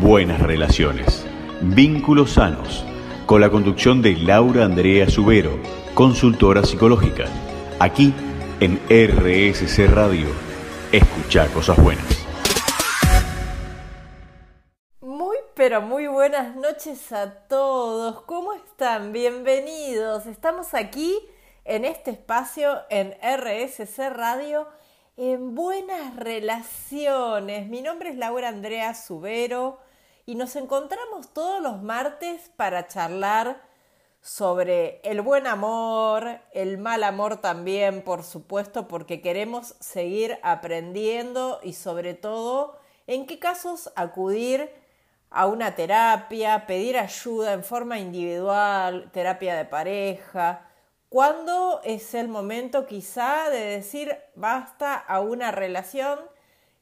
buenas relaciones, vínculos sanos, con la conducción de Laura Andrea Subero, consultora psicológica, aquí en RSC Radio. Escucha cosas buenas. Muy, pero muy buenas noches a todos. ¿Cómo están? Bienvenidos. Estamos aquí en este espacio en RSC Radio en buenas relaciones. Mi nombre es Laura Andrea Subero y nos encontramos todos los martes para charlar sobre el buen amor, el mal amor también, por supuesto, porque queremos seguir aprendiendo y sobre todo en qué casos acudir a una terapia, pedir ayuda en forma individual, terapia de pareja, cuándo es el momento quizá de decir basta a una relación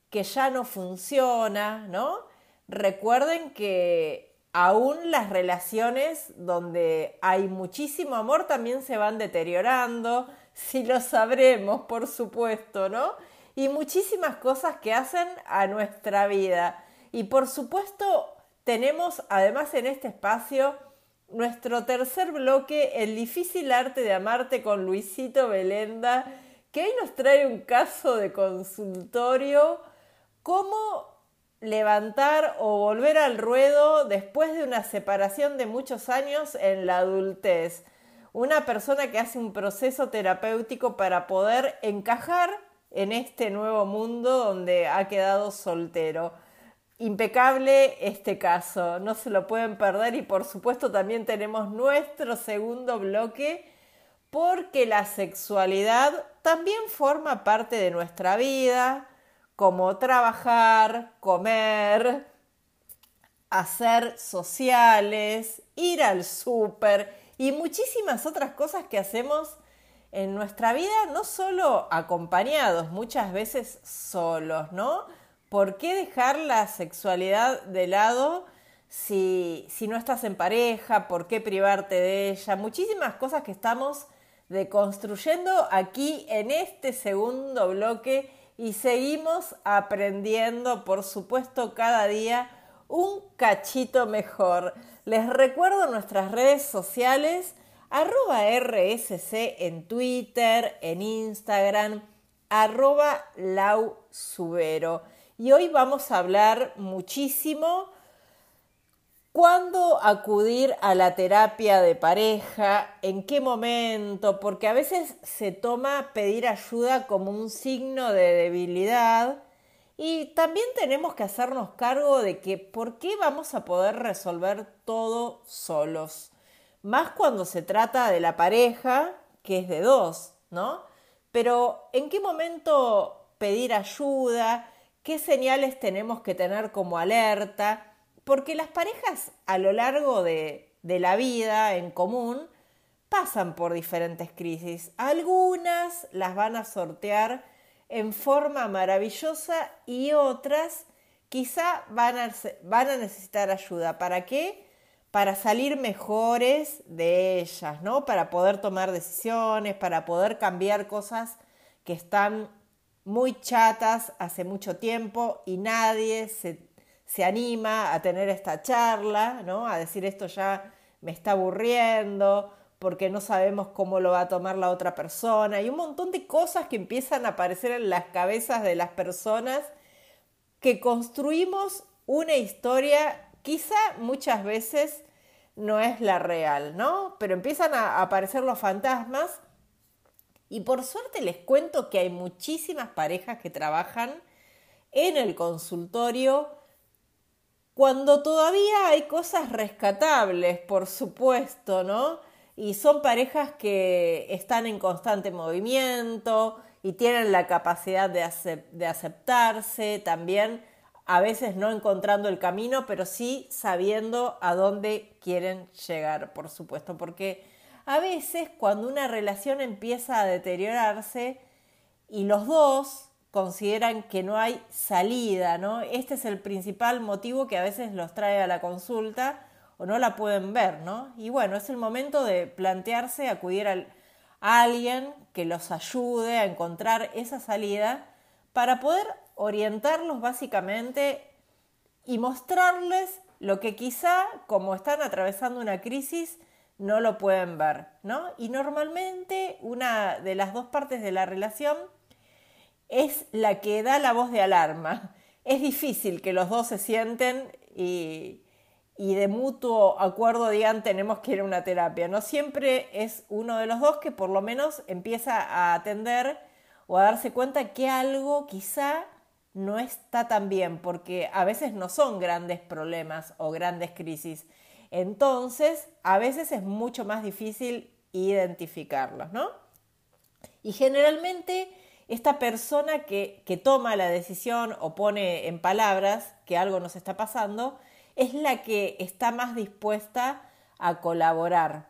que ya no funciona, ¿no? recuerden que aún las relaciones donde hay muchísimo amor también se van deteriorando, si lo sabremos, por supuesto, ¿no? Y muchísimas cosas que hacen a nuestra vida. Y por supuesto, tenemos además en este espacio nuestro tercer bloque, El difícil arte de amarte con Luisito Belenda, que hoy nos trae un caso de consultorio, cómo levantar o volver al ruedo después de una separación de muchos años en la adultez. Una persona que hace un proceso terapéutico para poder encajar en este nuevo mundo donde ha quedado soltero. Impecable este caso, no se lo pueden perder y por supuesto también tenemos nuestro segundo bloque porque la sexualidad también forma parte de nuestra vida, como trabajar, comer, hacer sociales, ir al súper y muchísimas otras cosas que hacemos en nuestra vida, no solo acompañados, muchas veces solos, ¿no? ¿Por qué dejar la sexualidad de lado si, si no estás en pareja? ¿Por qué privarte de ella? Muchísimas cosas que estamos deconstruyendo aquí en este segundo bloque y seguimos aprendiendo, por supuesto, cada día un cachito mejor. Les recuerdo nuestras redes sociales, arroba RSC en Twitter, en Instagram, arroba lausubero. Y hoy vamos a hablar muchísimo ¿Cuándo acudir a la terapia de pareja? ¿En qué momento? Porque a veces se toma pedir ayuda como un signo de debilidad y también tenemos que hacernos cargo de que ¿por qué vamos a poder resolver todo solos? Más cuando se trata de la pareja, que es de dos, ¿no? Pero ¿en qué momento pedir ayuda? ¿Qué señales tenemos que tener como alerta? Porque las parejas a lo largo de, la vida en común pasan por diferentes crisis. Algunas las van a sortear en forma maravillosa y otras quizá van a, van a, necesitar ayuda. ¿Para qué? Para salir mejores de ellas, ¿no? Para poder tomar decisiones, para poder cambiar cosas que están muy chatas hace mucho tiempo y nadie se se anima a tener esta charla, ¿no? A decir esto ya me está aburriendo, porque no sabemos cómo lo va a tomar la otra persona, y un montón de cosas que empiezan a aparecer en las cabezas de las personas que construimos una historia, quizá muchas veces no es la real, ¿no? Pero empiezan a aparecer los fantasmas y por suerte les cuento que hay muchísimas parejas que trabajan en el consultorio cuando todavía hay cosas rescatables, por supuesto, ¿no? Y son parejas que están en constante movimiento y tienen la capacidad de, aceptarse también, a veces no encontrando el camino, pero sí sabiendo a dónde quieren llegar, por supuesto, porque a veces cuando una relación empieza a deteriorarse y los dos consideran que no hay salida, ¿no? Este es el principal motivo que a veces los trae a la consulta o no la pueden ver, ¿no? Y bueno, es el momento de plantearse acudir a alguien que los ayude a encontrar esa salida para poder orientarlos básicamente y mostrarles lo que quizá, como están atravesando una crisis, no lo pueden ver, ¿no? Y normalmente una de las dos partes de la relación es la que da la voz de alarma. Es difícil que los dos se sienten y, y de mutuo acuerdo digan tenemos que ir a una terapia. No siempre es uno de los dos que por lo menos empieza a atender o a darse cuenta que algo quizá no está tan bien, porque a veces no son grandes problemas o grandes crisis. Entonces, a veces es mucho más difícil identificarlos, ¿no? Y generalmente esta persona que, que, toma la decisión o pone en palabras que algo nos está pasando es la que está más dispuesta a colaborar,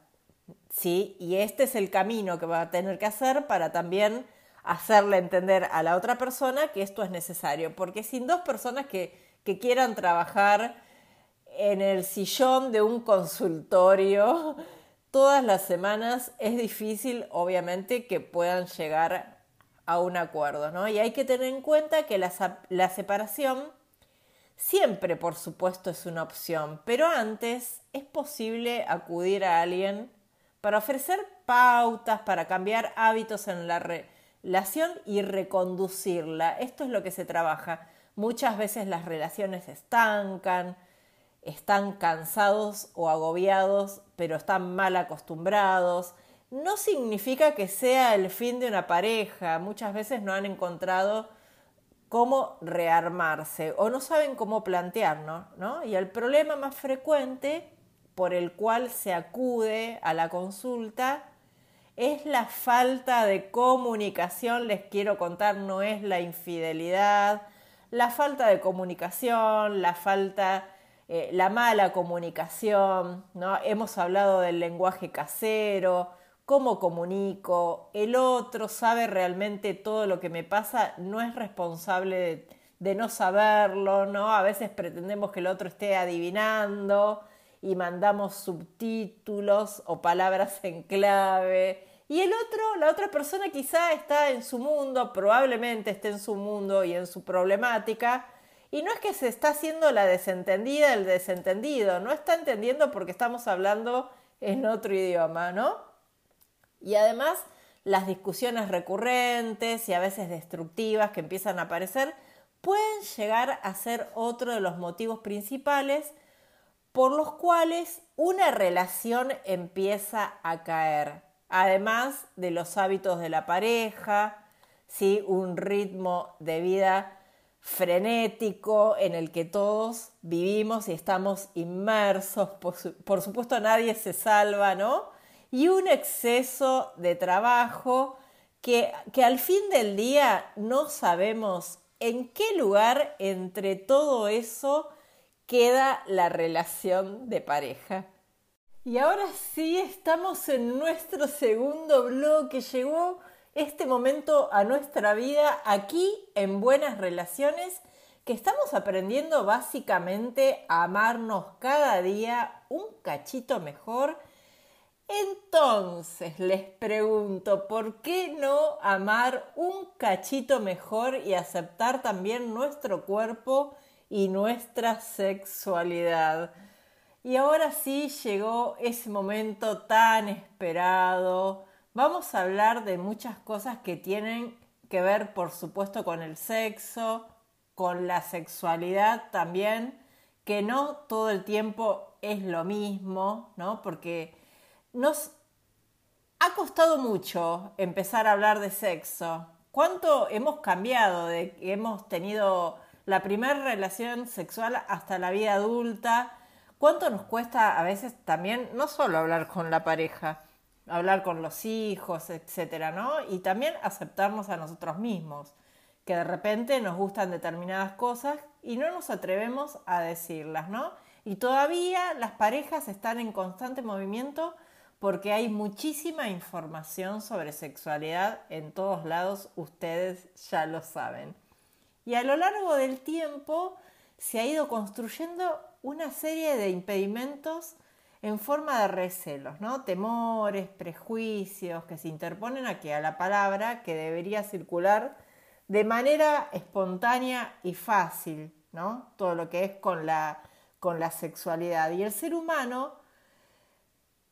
¿sí? Y este es el camino que va a tener que hacer para también hacerle entender a la otra persona que esto es necesario, porque sin dos personas que, que quieran trabajar en el sillón de un consultorio todas las semanas es difícil, obviamente, que puedan llegar a un acuerdo, ¿no? Y hay que tener en cuenta que la, la separación siempre, por supuesto, es una opción, pero antes es posible acudir a alguien para ofrecer pautas, para cambiar hábitos en la relación y reconducirla. Esto es lo que se trabaja. Muchas veces las relaciones estancan, están cansados o agobiados, pero están mal acostumbrados. No significa que sea el fin de una pareja. Muchas veces no han encontrado cómo rearmarse o no saben cómo plantearlo, ¿no? Y el problema más frecuente por el cual se acude a la consulta es la falta de comunicación, les quiero contar, no es la infidelidad, la falta de comunicación, la falta eh, la mala comunicación, ¿no? Hemos hablado del lenguaje casero, cómo comunico, el otro sabe realmente todo lo que me pasa, no es responsable de, no saberlo, ¿no? A veces pretendemos que el otro esté adivinando y mandamos subtítulos o palabras en clave. Y el otro, la otra persona quizá está en su mundo, probablemente esté en su mundo y en su problemática, y no es que se está haciendo la desentendida el desentendido, no está entendiendo porque estamos hablando en otro idioma, ¿no? Y además las discusiones recurrentes y a veces destructivas que empiezan a aparecer pueden llegar a ser otro de los motivos principales por los cuales una relación empieza a caer, además de los hábitos de la pareja, ¿sí? un ritmo de vida frenético en el que todos vivimos y estamos inmersos, por, supuesto nadie se salva, ¿no? Y un exceso de trabajo que, que al fin del día no sabemos en qué lugar entre todo eso queda la relación de pareja. Y ahora sí estamos en nuestro segundo bloque. Llegó este momento a nuestra vida aquí en Buenas Relaciones, que estamos aprendiendo básicamente a amarnos cada día un cachito mejor. Entonces les pregunto, ¿por qué no amar un cachito mejor y aceptar también nuestro cuerpo y nuestra sexualidad? Y ahora sí llegó ese momento tan esperado Vamos a hablar de muchas cosas que tienen que ver, por supuesto, con el sexo, con la sexualidad también, que no todo el tiempo es lo mismo, ¿no? Porque nos ha costado mucho empezar a hablar de sexo. ¿Cuánto hemos cambiado de que hemos tenido la primera relación sexual hasta la vida adulta? ¿Cuánto nos cuesta a veces también no solo hablar con la pareja, hablar con los hijos, etcétera, ¿no? Y también aceptarnos a nosotros mismos, que de repente nos gustan determinadas cosas y no nos atrevemos a decirlas, ¿no? Y todavía las parejas están en constante movimiento porque hay muchísima información sobre sexualidad en todos lados, ustedes ya lo saben. Y a lo largo del tiempo se ha ido construyendo una serie de impedimentos en forma de recelos, ¿no? temores, prejuicios que se interponen aquí a la palabra que debería circular de manera espontánea y fácil, ¿no? Todo lo que es con la, con la sexualidad. Y el ser humano,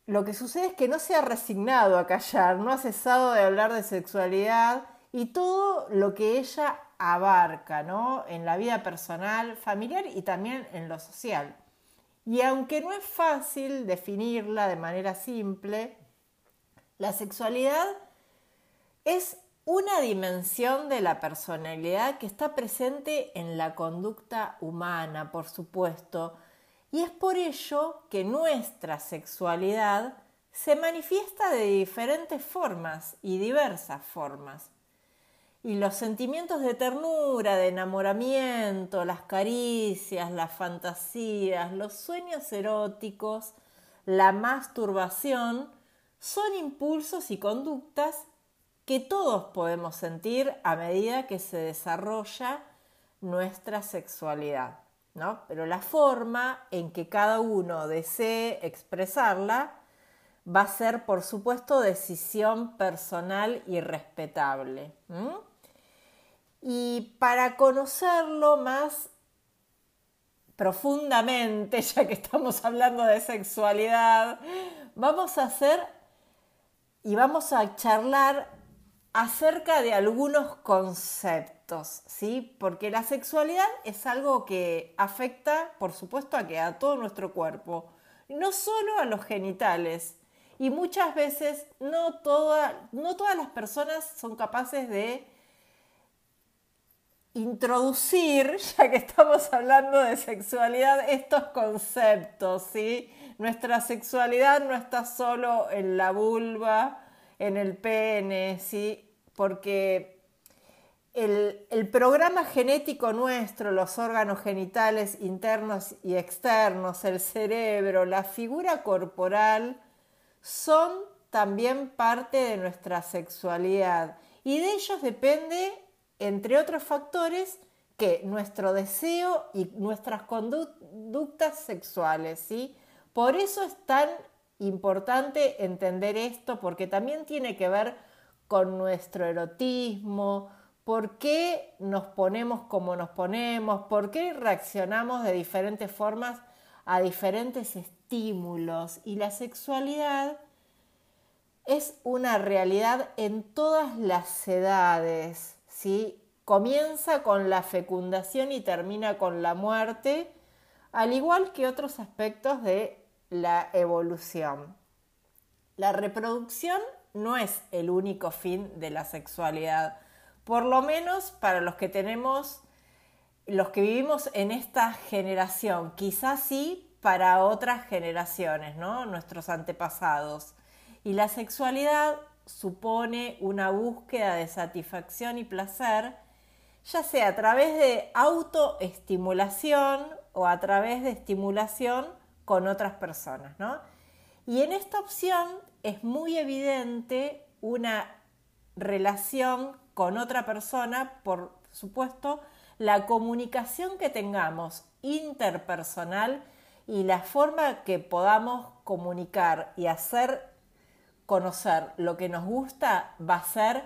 lo que sucede es que no se ha resignado a callar, no ha cesado de hablar de sexualidad y todo lo que ella abarca, ¿no? En la vida personal, familiar y también en lo social. Y aunque no es fácil definirla de manera simple, la sexualidad es una dimensión de la personalidad que está presente en la conducta humana, por supuesto, y es por ello que nuestra sexualidad se manifiesta de diferentes formas y diversas formas. Y los sentimientos de ternura, de enamoramiento, las caricias, las fantasías, los sueños eróticos, la masturbación, son impulsos y conductas que todos podemos sentir a medida que se desarrolla nuestra sexualidad, ¿no? Pero la forma en que cada uno desee expresarla va a ser, por supuesto, decisión personal y respetable. Y para conocerlo más profundamente, ya que estamos hablando de sexualidad, vamos a hacer y vamos a charlar acerca de algunos conceptos, ¿sí? Porque la sexualidad es algo que afecta, por supuesto, a, que a todo nuestro cuerpo, no solo a los genitales. Y muchas veces no, no todas las personas son capaces de introducir, ya que estamos hablando de sexualidad, estos conceptos, ¿sí? Nuestra sexualidad no está solo en la vulva, en el pene, ¿sí? Porque el, el programa genético nuestro, los órganos genitales internos y externos, el cerebro, la figura corporal, son también parte de nuestra sexualidad y de ellos depende entre otros factores, que nuestro deseo y nuestras conductas sexuales, ¿sí? Por eso es tan importante entender esto, porque también tiene que ver con nuestro erotismo, por qué nos ponemos como nos ponemos, por qué reaccionamos de diferentes formas a diferentes estímulos. Y la sexualidad es una realidad en todas las edades, ¿sí? Comienza con la fecundación y termina con la muerte, al igual que otros aspectos de la evolución. La reproducción no es el único fin de la sexualidad, por lo menos para los que tenemos, los que vivimos en esta generación, quizás sí para otras generaciones, ¿no? Nuestros antepasados. Y la sexualidad supone una búsqueda de satisfacción y placer, ya sea a través de autoestimulación o a través de estimulación con otras personas. Y en esta opción es muy evidente una relación con otra persona, por supuesto, la comunicación que tengamos interpersonal y la forma que podamos comunicar y hacer conocer lo que nos gusta va a ser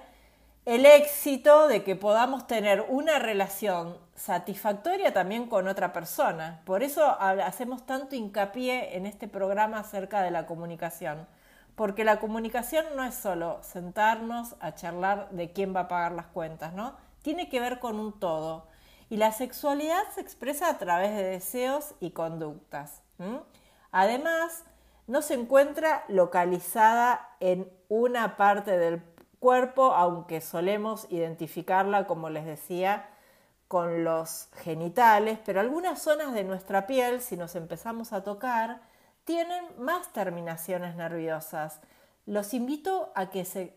el éxito de que podamos tener una relación satisfactoria también con otra persona. Por eso hacemos tanto hincapié en este programa acerca de la comunicación, porque la comunicación no es solo sentarnos a charlar de quién va a pagar las cuentas, ¿no? Tiene que ver con un todo. Y la sexualidad se expresa a través de deseos y conductas. Además, no se encuentra localizada en una parte del cuerpo, aunque solemos identificarla, como les decía, con los genitales, pero algunas zonas de nuestra piel, si nos empezamos a tocar, tienen más terminaciones nerviosas. Los invito a que se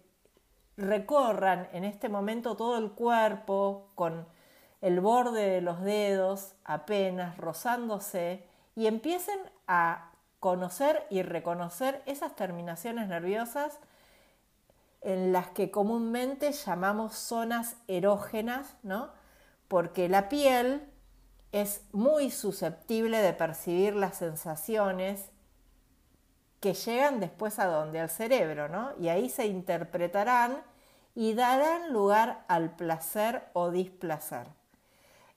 recorran en este momento todo el cuerpo con el borde de los dedos apenas rozándose y empiecen a conocer y reconocer esas terminaciones nerviosas en las que comúnmente llamamos zonas erógenas, ¿no? Porque la piel es muy susceptible de percibir las sensaciones que llegan después a donde al cerebro, ¿no? Y ahí se interpretarán y darán lugar al placer o displacer.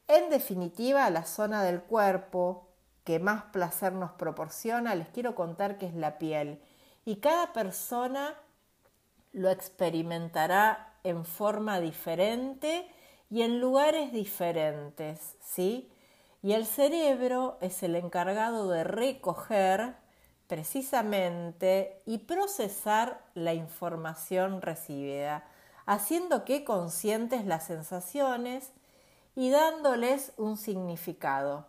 En definitiva, la zona del cuerpo que más placer nos proporciona, les quiero contar que es la piel. Y cada persona lo experimentará en forma diferente y en lugares diferentes, ¿sí? Y el cerebro es el encargado de recoger precisamente y procesar la información recibida, haciendo que conscientes las sensaciones y dándoles un significado,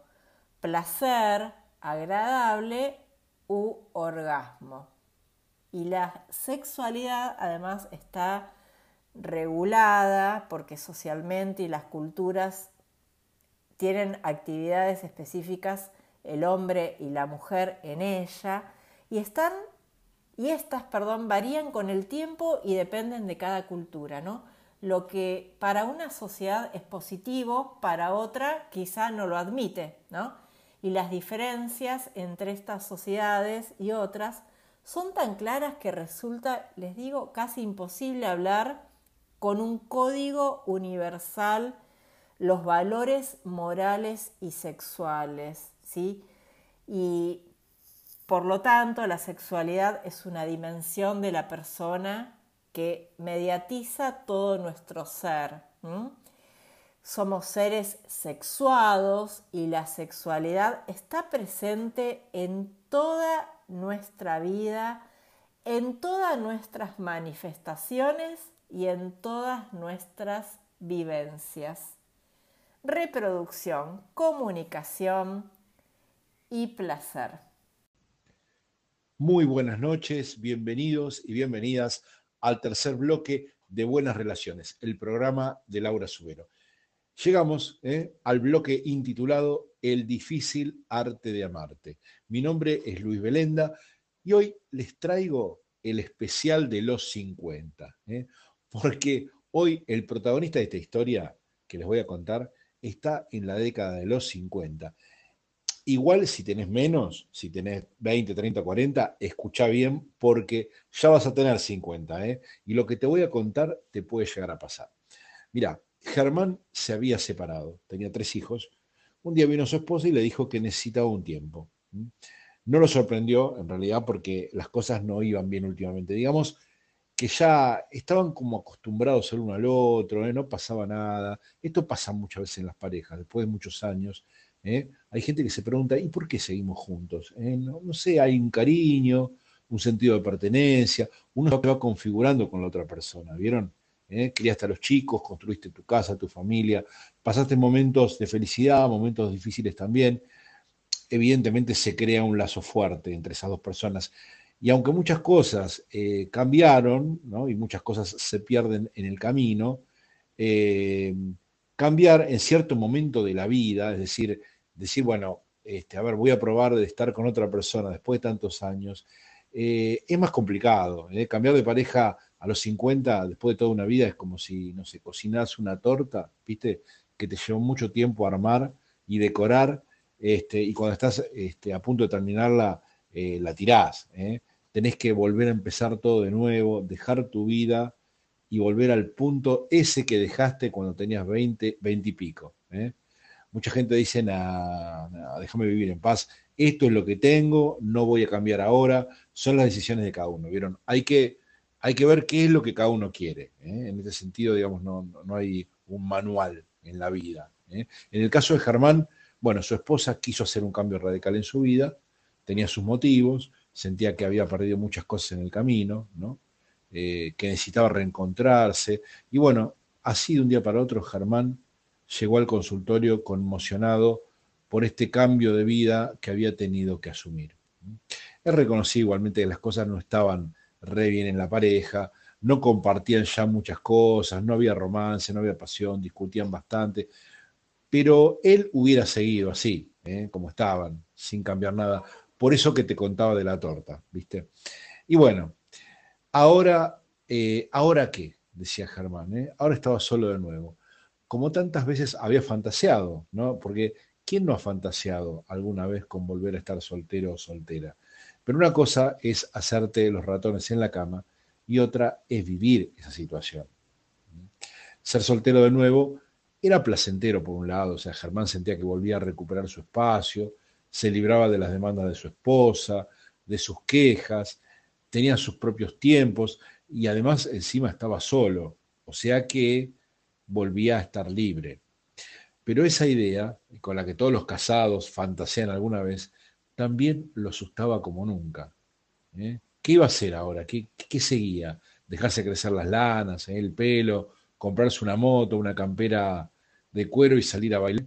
placer, agradable u orgasmo. Y la sexualidad además está regulada porque socialmente y las culturas tienen actividades específicas el hombre y la mujer en ella y están y estas, perdón, varían con el tiempo y dependen de cada cultura, ¿no? Lo que para una sociedad es positivo, para otra quizá no lo admite, ¿no? Y las diferencias entre estas sociedades y otras son tan claras que resulta, les digo, casi imposible hablar con un código universal los valores morales y sexuales, ¿sí? Y por lo tanto, la sexualidad es una dimensión de la persona que mediatiza todo nuestro ser. Somos seres sexuados y la sexualidad está presente en toda nuestra vida, en todas nuestras manifestaciones y en todas nuestras vivencias. Reproducción, comunicación y placer. Muy buenas noches, bienvenidos y bienvenidas al tercer bloque de Buenas Relaciones, el programa de Laura Subero. Llegamos eh, al bloque intitulado El difícil arte de amarte. Mi nombre es Luis Belenda y hoy les traigo el especial de los 50 porque hoy el protagonista de esta historia que les voy a contar está en la década de los 50. Igual si tenés menos, si tenés 20, 30, 40, escucha bien porque ya vas a tener 50, ¿eh? Y lo que te voy a contar te puede llegar a pasar. Mira, Germán se había separado, tenía tres hijos. Un día vino su esposa y le dijo que necesitaba un tiempo. No lo sorprendió, en realidad, porque las cosas no iban bien últimamente. Digamos, que ya estaban como acostumbrados el uno al otro, ¿eh? no pasaba nada. Esto pasa muchas veces en las parejas, después de muchos años. ¿eh? Hay gente que se pregunta, ¿y por qué seguimos juntos? ¿eh? No, sé, hay un cariño, un sentido de pertenencia, uno se va configurando con la otra persona, ¿vieron? Criaste a los chicos, construiste tu casa, tu familia, pasaste momentos de felicidad, momentos difíciles también. Evidentemente se crea un lazo fuerte entre esas dos personas. Y aunque muchas cosas eh, cambiaron, y muchas cosas se pierden en el camino, eh, cambiar en cierto momento de la vida, es decir, decir, bueno, este, a ver, voy a probar de estar con otra persona después de tantos años, eh, es más complicado. Cambiar de pareja a los 50, después de toda una vida, es como si, no sé, cocinas una torta, ¿viste? Que te llevó mucho tiempo armar y decorar, este, y cuando estás este, a punto de terminarla, la tirás. ¿eh? tenés que volver a empezar todo de nuevo, dejar tu vida y volver al punto ese que dejaste cuando tenías 20, 20 y pico. ¿eh? Mucha gente dice, déjame vivir en paz, esto es lo que tengo, no voy a cambiar ahora, son las decisiones de cada uno, ¿vieron? Hay que, hay que ver qué es lo que cada uno quiere. ¿eh? En este sentido, digamos, no, no, hay un manual en la vida. ¿eh? En el caso de Germán, bueno, su esposa quiso hacer un cambio radical en su vida, tenía sus motivos, sentía que había perdido muchas cosas en el camino, ¿no? Eh, que necesitaba reencontrarse. Y bueno, así de un día para otro, Germán llegó al consultorio conmocionado por este cambio de vida que había tenido que asumir. Él reconocía igualmente que las cosas no estaban re bien en la pareja, no compartían ya muchas cosas, no había romance, no había pasión, discutían bastante, pero él hubiera seguido así, ¿eh? como estaban, sin cambiar nada, por eso que te contaba de la torta, ¿viste? Y bueno, ahora, eh, ¿ahora qué? Decía Germán, ¿eh? Ahora estaba solo de nuevo. Como tantas veces había fantaseado, ¿no? Porque ¿quién no ha fantaseado alguna vez con volver a estar soltero o soltera? Pero una cosa es hacerte los ratones en la cama y otra es vivir esa situación. Ser soltero de nuevo Era placentero por un lado, o sea, Germán sentía que volvía a recuperar su espacio, se libraba de las demandas de su esposa, de sus quejas, tenía sus propios tiempos y además encima estaba solo, o sea que volvía a estar libre. Pero esa idea, con la que todos los casados fantasean alguna vez, también lo asustaba como nunca. ¿eh? ¿Qué iba a hacer ahora? ¿Qué, seguía? ¿Dejarse crecer las lanas, ¿eh? el pelo, comprarse una moto, una campera de cuero y salir a bailar?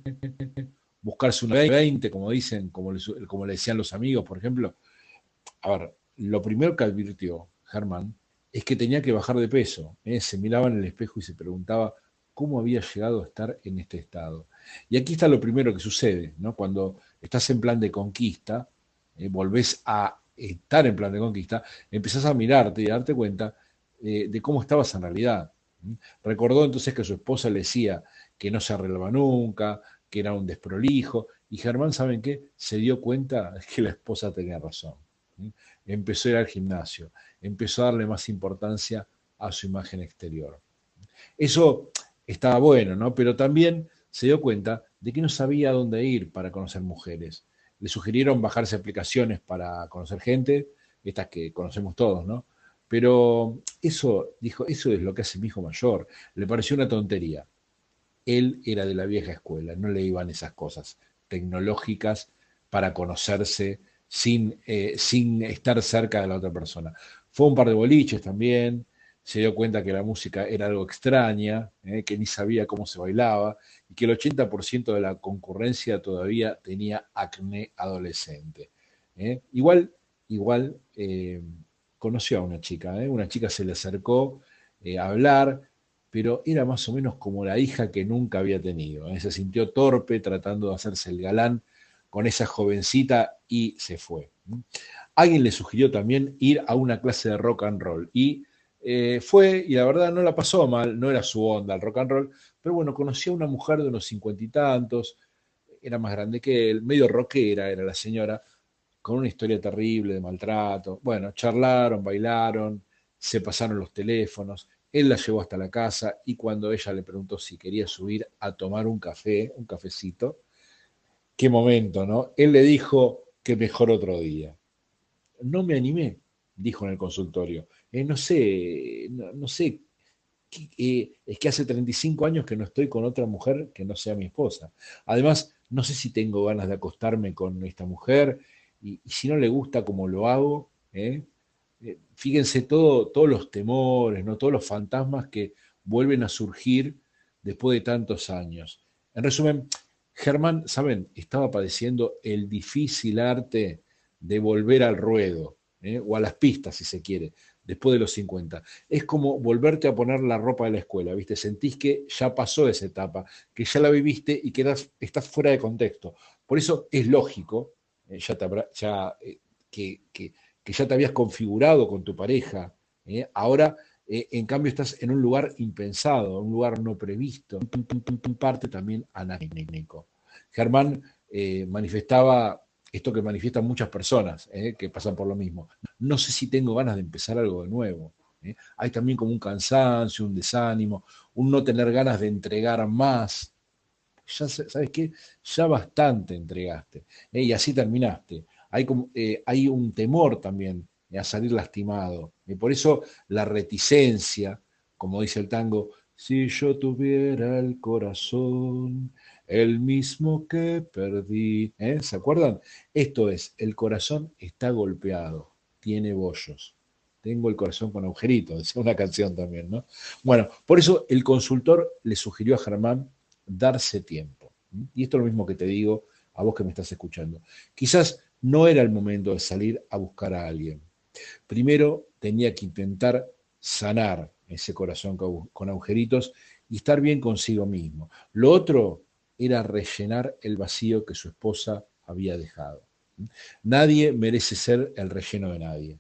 ¿Buscarse una 20, como dicen, como le, como le decían los amigos, por ejemplo? A ver, lo primero que advirtió Germán es que tenía que bajar de peso. ¿eh? Se miraba en el espejo y se preguntaba cómo había llegado a estar en este estado. Y aquí está lo primero que sucede, ¿no? Cuando estás en plan de conquista, eh, volvés a estar en plan de conquista, empezás a mirarte y a darte cuenta eh, de cómo estabas en realidad. Recordó entonces que su esposa le decía que no se arreglaba nunca, que era un desprolijo, y Germán, ¿saben qué? Se dio cuenta que la esposa tenía razón. Empezó a ir al gimnasio, empezó a darle más importancia a su imagen exterior. Eso estaba bueno, ¿no? Pero también se dio cuenta de que no sabía dónde ir para conocer mujeres. Le sugirieron bajarse aplicaciones para conocer gente, estas que conocemos todos, ¿no? Pero eso, dijo, eso es lo que hace mi hijo mayor. Le pareció una tontería. Él era de la vieja escuela, no le iban esas cosas tecnológicas para conocerse sin, eh, sin estar cerca de la otra persona. Fue un par de boliches también, se dio cuenta que la música era algo extraña, eh, que ni sabía cómo se bailaba y que el 80% de la concurrencia todavía tenía acné adolescente. Eh. Igual, igual conoció a una chica, una chica se le acercó a hablar, pero era más o menos como la hija que nunca había tenido. Se sintió torpe tratando de hacerse el galán con esa jovencita y se fue. Alguien le sugirió también ir a una clase de rock and roll y eh, fue, y la verdad no la pasó mal, no era su onda el rock and roll, pero bueno, conoció a una mujer de unos cincuenta y tantos, era más grande que él, medio rockera era la señora, con una historia terrible de maltrato. Bueno, charlaron, bailaron, se pasaron los teléfonos, él la llevó hasta la casa y cuando ella le preguntó si quería subir a tomar un café, un cafecito, qué momento, ¿no? Él le dijo que mejor otro día. No me animé, dijo en el consultorio. Eh, no sé, no, sé, eh, es que hace 35 años que no estoy con otra mujer que no sea mi esposa. Además, no sé si tengo ganas de acostarme con esta mujer y, si no le gusta como lo hago, ¿eh? fíjense todo, todos los temores, ¿no? todos los fantasmas que vuelven a surgir después de tantos años. En resumen, Germán, ¿saben? Estaba padeciendo el difícil arte de volver al ruedo, o a las pistas, si se quiere, después de los 50. Es como volverte a poner la ropa de la escuela, ¿viste? Sentís que ya pasó esa etapa, que ya la viviste y que estás fuera de contexto. Por eso es lógico eh, ya, eh, que, ya te habías configurado con tu pareja, ahora en cambio estás en un lugar impensado, un lugar no previsto, parte también anacrónico. Germán eh, manifestaba esto que manifiestan muchas personas eh, que pasan por lo mismo. No sé si tengo ganas de empezar algo de nuevo. Eh. Hay también como un cansancio, un desánimo, un no tener ganas de entregar más. Ya sabes qué, ya bastante entregaste y así terminaste. Hay, como, hay un temor también a salir lastimado. Y por eso la reticencia, como dice el tango, si yo tuviera el corazón el mismo que perdí. ¿eh? ¿Se acuerdan? Esto es, el corazón está golpeado, tiene bollos. Tengo el corazón con agujeritos, es una canción también, ¿no? Bueno, por eso el consultor le sugirió a Germán darse tiempo. Y esto es lo mismo que te digo a vos que me estás escuchando. Quizás no era el momento de salir a buscar a alguien. Primero tenía que intentar sanar ese corazón con agujeritos y estar bien consigo mismo. Lo otro era rellenar el vacío que su esposa había dejado. Nadie merece ser el relleno de nadie.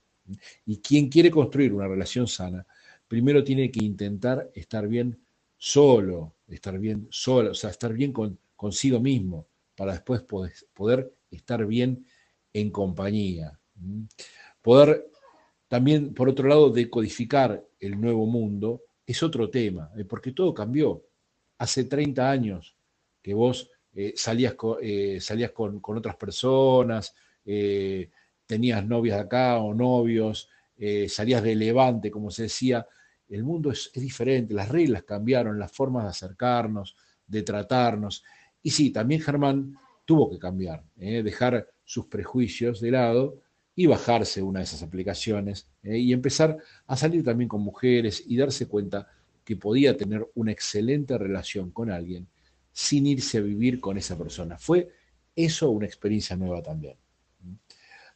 Y quien quiere construir una relación sana, primero tiene que intentar estar bien solo, estar bien solo, o sea, estar bien consigo mismo, para después poder, poder estar bien en compañía. Poder también, por otro lado, decodificar el nuevo mundo es otro tema, eh, porque todo cambió hace 30 años que vos eh, salías, eh, salías con, otras personas, eh, tenías novias acá o novios, salías de levante, como se decía, el mundo es, es, diferente, las reglas cambiaron, las formas de acercarnos, de tratarnos. Y sí, también Germán tuvo que cambiar, dejar sus prejuicios de lado y bajarse una de esas aplicaciones y empezar a salir también con mujeres y darse cuenta que podía tener una excelente relación con alguien sin irse a vivir con esa persona. Fue eso una experiencia nueva también.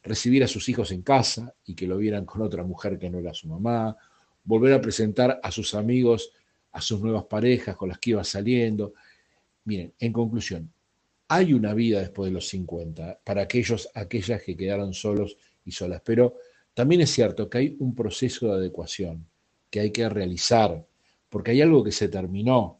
Recibir a sus hijos en casa y que lo vieran con otra mujer que no era su mamá, volver a presentar a sus amigos a sus nuevas parejas con las que iba saliendo. Miren, en conclusión, hay una vida después de los 50 para aquellos, aquellas que quedaron solos y solas, pero también es cierto que hay un proceso de adecuación que hay que realizar porque hay algo que se terminó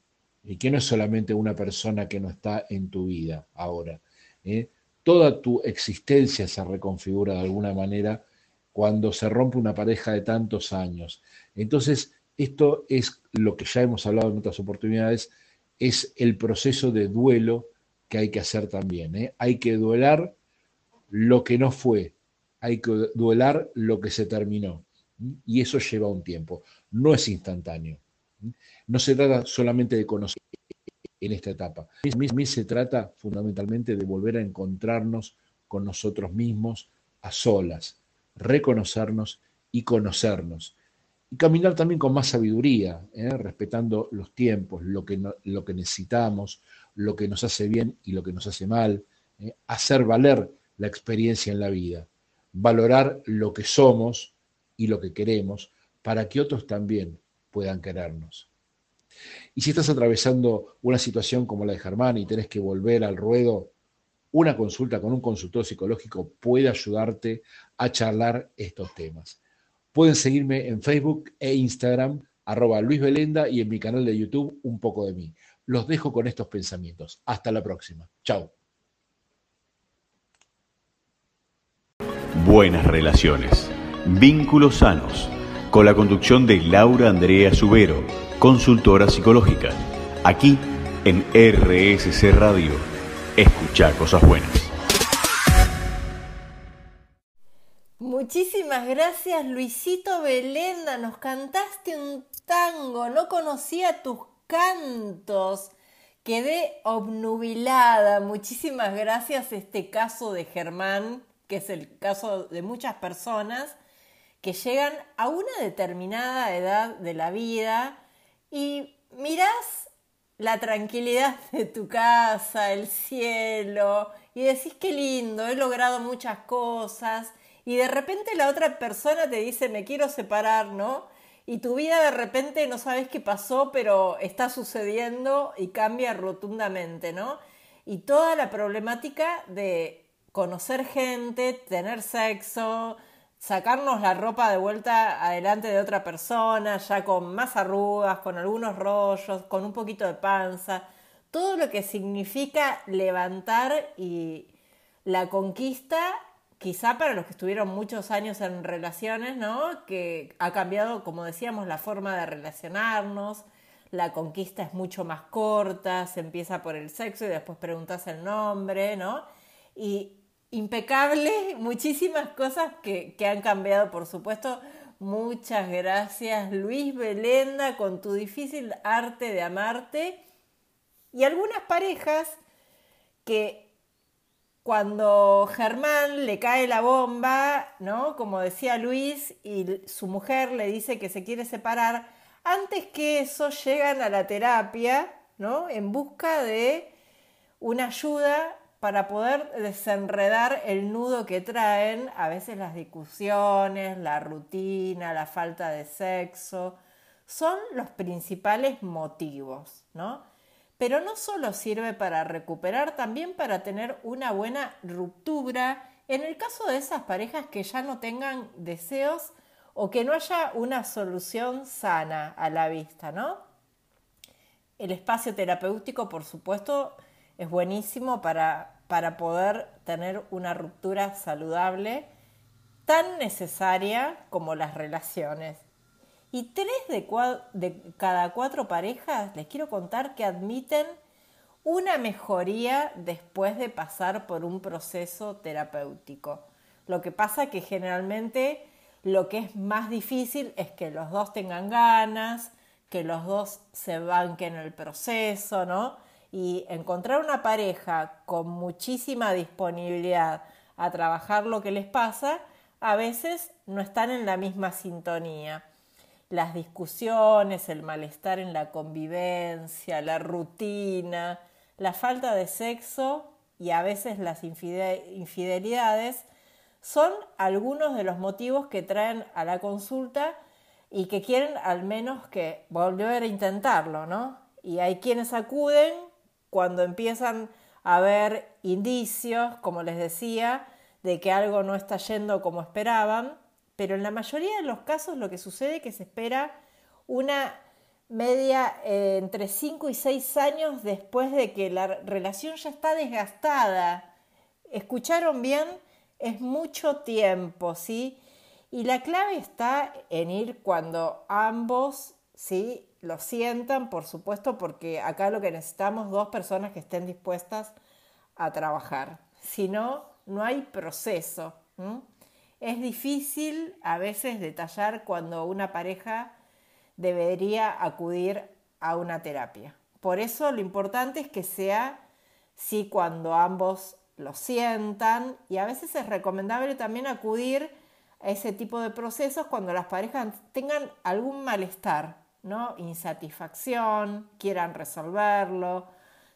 y que no es solamente una persona que no está en tu vida ahora. ¿eh? Toda tu existencia se reconfigura de alguna manera cuando se rompe una pareja de tantos años. Entonces, esto es lo que ya hemos hablado en otras oportunidades, es el proceso de duelo que hay que hacer también. ¿eh? Hay que duelar lo que no fue, hay que duelar lo que se terminó. Y eso lleva un tiempo, no es instantáneo. No se trata solamente de conocer en esta etapa. A se trata fundamentalmente de volver a encontrarnos con nosotros mismos a solas, reconocernos y conocernos. Y caminar también con más sabiduría, ¿eh? respetando los tiempos, lo que, lo que necesitamos, lo que nos hace bien y lo que nos hace mal, ¿eh? hacer valer la experiencia en la vida, valorar lo que somos y lo que queremos para que otros también puedan querernos. Y si estás atravesando una situación como la de Germán y tenés que volver al ruedo, una consulta con un consultor psicológico puede ayudarte a charlar estos temas. Pueden seguirme en Facebook e Instagram, arroba Luis Belenda, y en mi canal de YouTube, Un poco de mí. Los dejo con estos pensamientos. Hasta la próxima. Chao. Buenas relaciones. Vínculos sanos con la conducción de Laura Andrea Subero, consultora psicológica. Aquí en RSC Radio. Escucha cosas buenas. Muchísimas gracias Luisito Belenda, nos cantaste un tango, no conocía tus cantos, quedé obnubilada. Muchísimas gracias este caso de Germán, que es el caso de muchas personas que llegan a una determinada edad de la vida y mirás la tranquilidad de tu casa, el cielo, y decís qué lindo, he logrado muchas cosas, y de repente la otra persona te dice me quiero separar, ¿no? Y tu vida de repente no sabes qué pasó, pero está sucediendo y cambia rotundamente, ¿no? Y toda la problemática de conocer gente, tener sexo, sacarnos la ropa de vuelta adelante de otra persona, ya con más arrugas, con algunos rollos, con un poquito de panza, todo lo que significa levantar y la conquista, quizá para los que estuvieron muchos años en relaciones, ¿no? Que ha cambiado, como decíamos, la forma de relacionarnos, la conquista es mucho más corta, se empieza por el sexo y después preguntas el nombre, ¿no? Y impecable, muchísimas cosas que, han cambiado, por supuesto. Muchas gracias, Luis Belenda, con tu difícil arte de amarte. Y algunas parejas que cuando Germán le cae la bomba, ¿no? Como decía Luis, y su mujer le dice que se quiere separar, antes que eso llegan a la terapia, ¿no? En busca de una ayuda para poder desenredar el nudo que traen a veces las discusiones, la rutina, la falta de sexo, son los principales motivos, ¿no? Pero no solo sirve para recuperar, también para tener una buena ruptura en el caso de esas parejas que ya no tengan deseos o que no haya una solución sana a la vista, ¿no? El espacio terapéutico, por supuesto, es buenísimo para, para poder tener una ruptura saludable tan necesaria como las relaciones. Y tres de, cada cuatro parejas les quiero contar que admiten una mejoría después de pasar por un proceso terapéutico. Lo que pasa que generalmente lo que es más difícil es que los dos tengan ganas, que los dos se banquen el proceso, ¿no? Y encontrar una pareja con muchísima disponibilidad a trabajar lo que les pasa, a veces no están en la misma sintonía. Las discusiones, el malestar en la convivencia, la rutina, la falta de sexo y a veces las infidelidades son algunos de los motivos que traen a la consulta y que quieren al menos que volver a intentarlo, ¿no? Y hay quienes acuden cuando empiezan a ver indicios, como les decía, de que algo no está yendo como esperaban, pero en la mayoría de los casos lo que sucede es que se espera una media eh, entre 5 y 6 años después de que la relación ya está desgastada. ¿Escucharon bien? Es mucho tiempo, ¿sí? Y la clave está en ir cuando ambos, ¿sí? Lo sientan, por supuesto, porque acá lo que necesitamos dos personas que estén dispuestas a trabajar. Si no, no hay proceso. Es difícil a veces detallar cuando una pareja debería acudir a una terapia. Por eso lo importante es que sea sí cuando ambos lo sientan y a veces es recomendable también acudir a ese tipo de procesos cuando las parejas tengan algún malestar, ¿no? Insatisfacción, quieran resolverlo,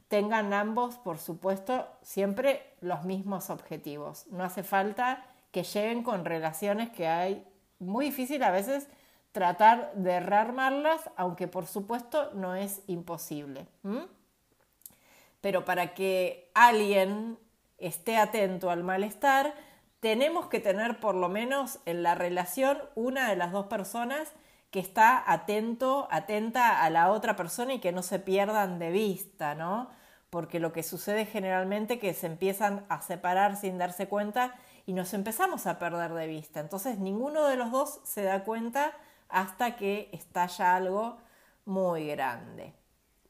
tengan ambos, por supuesto, siempre los mismos objetivos. No hace falta que lleguen con relaciones que hay muy difícil a veces tratar de rearmarlas, aunque por supuesto no es imposible. Pero para que alguien esté atento al malestar, tenemos que tener por lo menos en la relación una de las dos personas que está atento, atenta a la otra persona y que no se pierdan de vista, ¿no? Porque lo que sucede generalmente es que se empiezan a separar sin darse cuenta y nos empezamos a perder de vista. Entonces ninguno de los dos se da cuenta hasta que estalla algo muy grande.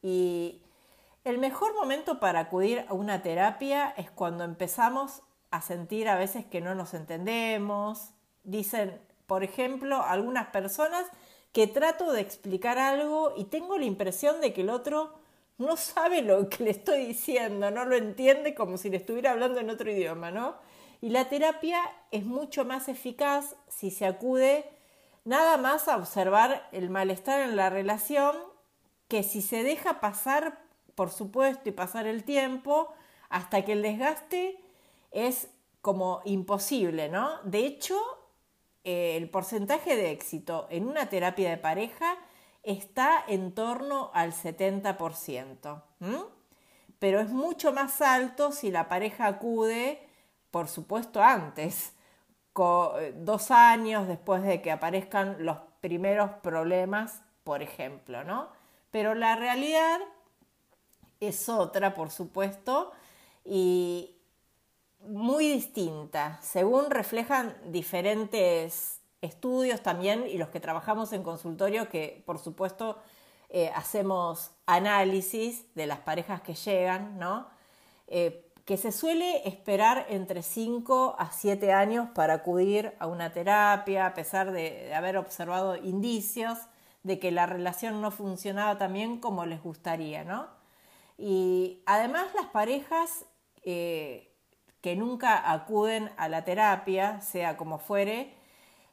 Y el mejor momento para acudir a una terapia es cuando empezamos a sentir a veces que no nos entendemos. Dicen, por ejemplo, algunas personas que trato de explicar algo y tengo la impresión de que el otro no sabe lo que le estoy diciendo, no lo entiende como si le estuviera hablando en otro idioma, ¿no? Y la terapia es mucho más eficaz si se acude nada más a observar el malestar en la relación que si se deja pasar, por supuesto, y pasar el tiempo hasta que el desgaste es como imposible, ¿no? De hecho, el porcentaje de éxito en una terapia de pareja está en torno al 70%, pero es mucho más alto si la pareja acude, por supuesto, antes, eh, dos años después de que aparezcan los primeros problemas, por ejemplo, ¿no? Pero la realidad es otra, por supuesto, y muy distinta, según reflejan diferentes estudios también y los que trabajamos en consultorio, que por supuesto eh, hacemos análisis de las parejas que llegan, ¿no? Eh, que se suele esperar entre 5 a 7 años para acudir a una terapia, a pesar de, haber observado indicios de que la relación no funcionaba tan bien como les gustaría, ¿no? Y además las parejas eh, que nunca acuden a la terapia, sea como fuere,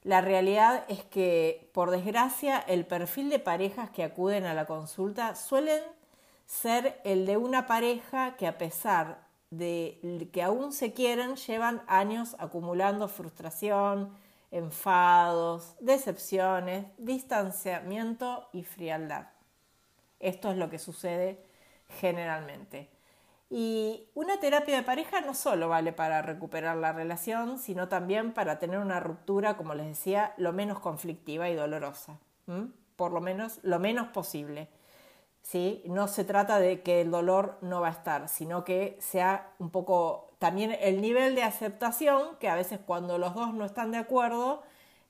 la realidad es que, por desgracia, el perfil de parejas que acuden a la consulta suelen ser el de una pareja que a pesar de que aún se quieren, llevan años acumulando frustración, enfados, decepciones, distanciamiento y frialdad. Esto es lo que sucede generalmente. Y una terapia de pareja no solo vale para recuperar la relación, sino también para tener una ruptura, como les decía, lo menos conflictiva y dolorosa. Por lo menos, lo menos posible. ¿Sí? No se trata de que el dolor no va a estar, sino que sea un poco también el nivel de aceptación, que a veces cuando los dos no están de acuerdo,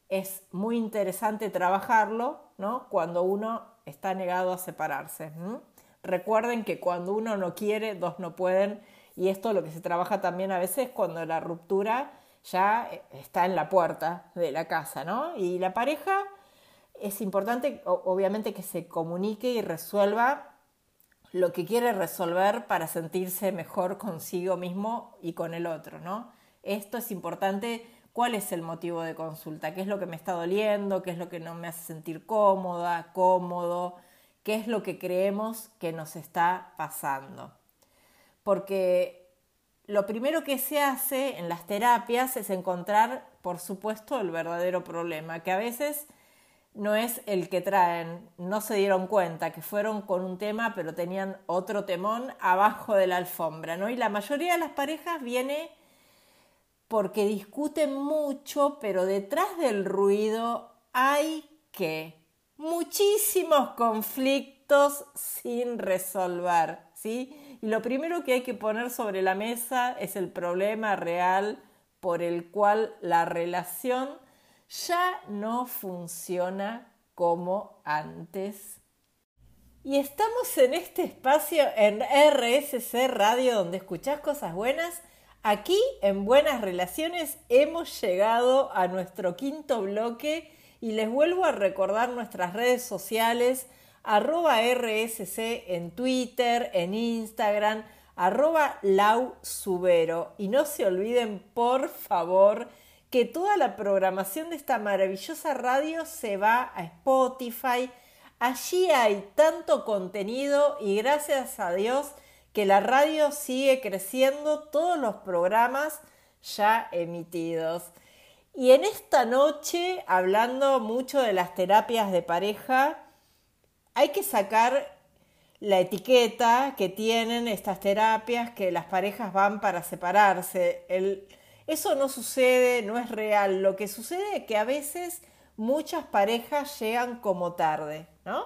es muy interesante trabajarlo, ¿no? Cuando uno está negado a separarse. Recuerden que cuando uno no quiere, dos no pueden, y esto lo que se trabaja también a veces cuando la ruptura ya está en la puerta de la casa, ¿no? Y la pareja es importante, obviamente, que se comunique y resuelva lo que quiere resolver para sentirse mejor consigo mismo y con el otro, ¿no? Esto es importante. ¿Cuál es el motivo de consulta? ¿Qué es lo que me está doliendo? ¿Qué es lo que no me hace sentir cómoda, cómodo? ¿Qué es lo que creemos que nos está pasando? Porque lo primero que se hace en las terapias es encontrar, por supuesto, el verdadero problema, que a veces no es el que traen, no se dieron cuenta que fueron con un tema pero tenían otro temón abajo de la alfombra, ¿no? Y la mayoría de las parejas viene porque discuten mucho, pero detrás del ruido hay que muchísimos conflictos sin resolver, ¿sí? Y lo primero que hay que poner sobre la mesa es el problema real por el cual la relación ya no funciona como antes. Y estamos en este espacio en RSC Radio donde escuchás cosas buenas. Aquí en Buenas Relaciones hemos llegado a nuestro quinto bloque y les vuelvo a recordar nuestras redes sociales arroba RSC en Twitter, en Instagram, arroba Lau Subero. Y no se olviden, por favor, que toda la programación de esta maravillosa radio se va a Spotify. Allí hay tanto contenido y gracias a Dios que la radio sigue creciendo, todos los programas ya emitidos. Y en esta noche, hablando mucho de las terapias de pareja, hay que sacar la etiqueta que tienen estas terapias, que las parejas van para separarse. Eso no sucede, no es real. Lo que sucede es que a veces muchas parejas llegan como tarde, ¿no?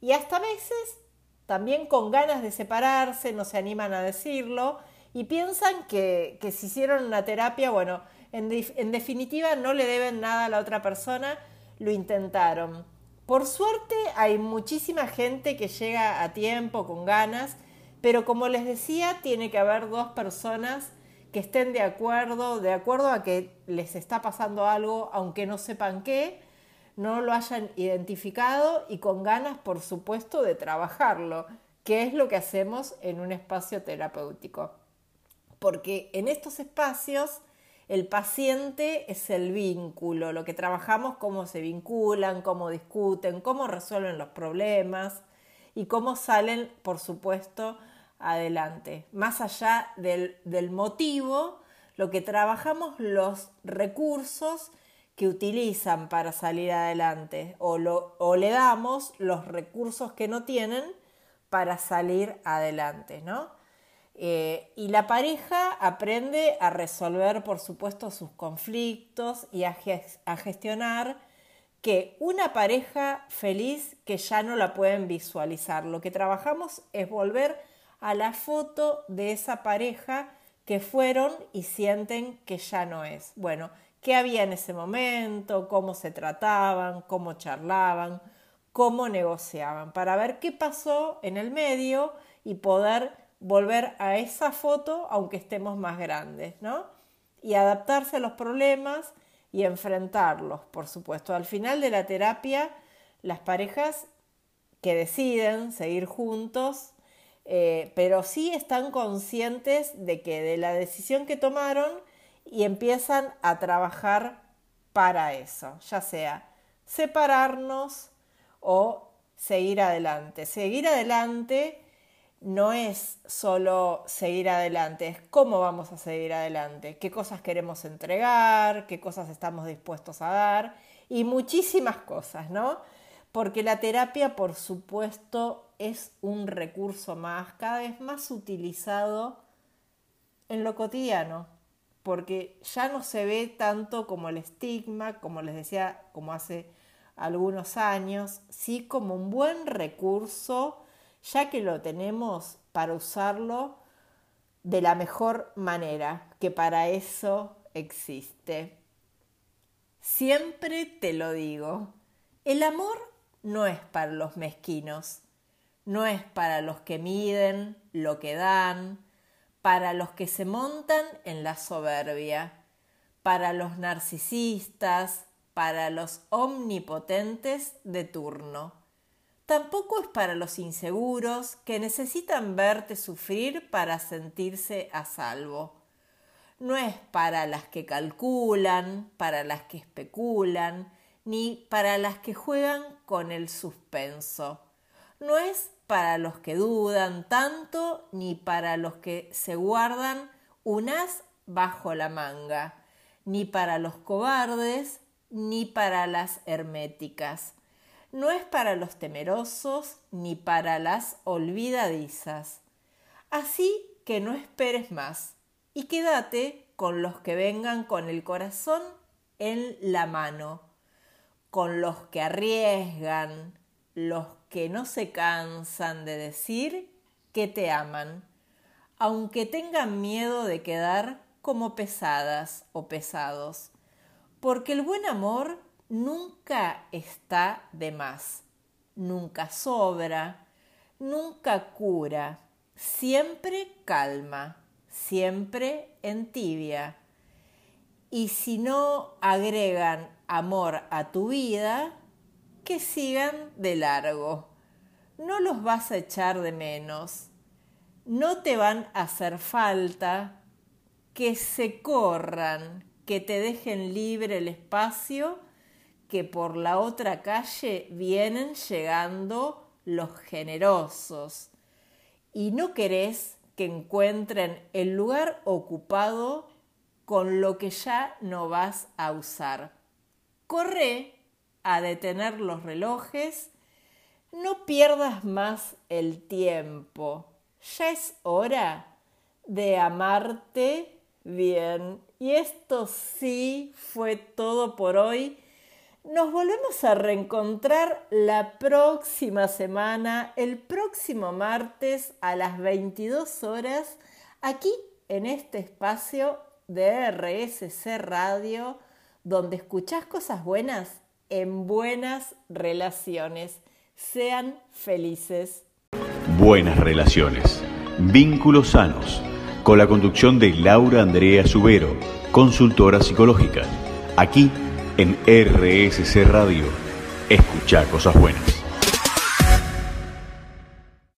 Y hasta a veces también con ganas de separarse, no se animan a decirlo y piensan que, si hicieron una terapia, bueno, en, definitiva no le deben nada a la otra persona, lo intentaron. Por suerte hay muchísima gente que llega a tiempo, con ganas, pero como les decía, tiene que haber dos personas que estén de acuerdo, de acuerdo a que les está pasando algo, aunque no sepan qué, no lo hayan identificado y con ganas, por supuesto, de trabajarlo, que es lo que hacemos en un espacio terapéutico. Porque en estos espacios el paciente es el vínculo, lo que trabajamos, cómo se vinculan, cómo discuten, cómo resuelven los problemas y cómo salen, por supuesto, adelante. Más allá del, motivo, lo que trabajamos los recursos que utilizan para salir adelante o, o, le damos los recursos que no tienen para salir adelante, ¿no? Eh, y la pareja aprende a resolver, por supuesto, sus conflictos y a, a gestionar que una pareja feliz que ya no la pueden visualizar. Lo que trabajamos es volver a la foto de esa pareja que fueron y sienten que ya no es. Bueno, qué había en ese momento, cómo se trataban, cómo charlaban, cómo negociaban, para ver qué pasó en el medio y poder volver a esa foto aunque estemos más grandes, ¿no? Y adaptarse a los problemas y enfrentarlos, por supuesto. Al final de la terapia, las parejas que deciden seguir juntos eh, pero sí están conscientes de que de la decisión que tomaron y empiezan a trabajar para eso, ya sea separarnos o seguir adelante. Seguir adelante no es solo seguir adelante, es cómo vamos a seguir adelante, qué cosas queremos entregar, qué cosas estamos dispuestos a dar y muchísimas cosas, ¿no? Porque la terapia, por supuesto, es un recurso más, cada vez más utilizado en lo cotidiano, porque ya no se ve tanto como el estigma, como les decía, como hace algunos años, sí como un buen recurso, ya que lo tenemos para usarlo de la mejor manera, que para eso existe. Siempre te lo digo, el amor no es para los mezquinos, no es para los que miden lo que dan, para los que se montan en la soberbia, para los narcisistas, para los omnipotentes de turno. Tampoco es para los inseguros que necesitan verte sufrir para sentirse a salvo. No es para las que calculan, para las que especulan, ni para las que juegan con el suspenso. No es para los que dudan tanto, ni para los que se guardan un as bajo la manga, ni para los cobardes, ni para las herméticas. No es para los temerosos, ni para las olvidadizas. Así que no esperes más y quédate con los que vengan con el corazón en la mano, con los que arriesgan, los que no se cansan de decir que te aman, aunque tengan miedo de quedar como pesadas o pesados, porque el buen amor nunca está de más, nunca sobra, nunca cura, siempre calma, siempre en tibia. Y si no agregan amor a tu vida, que sigan de largo. No los vas a echar de menos. No te van a hacer falta. Que se corran, que te dejen libre el espacio, que por la otra calle vienen llegando los generosos. Y no querés que encuentren el lugar ocupado con lo que ya no vas a usar. Corre a detener los relojes, no pierdas más el tiempo. Ya es hora de amarte bien. Y esto sí fue todo por hoy. Nos volvemos a reencontrar la próxima semana, el próximo martes a las 22 horas, aquí en este espacio de RSC Radio, donde escuchás cosas buenas en buenas relaciones. Sean felices. Buenas relaciones. Vínculos sanos. Con la conducción de Laura Andrea Subero, consultora psicológica. Aquí en RSC Radio. Escucha cosas buenas.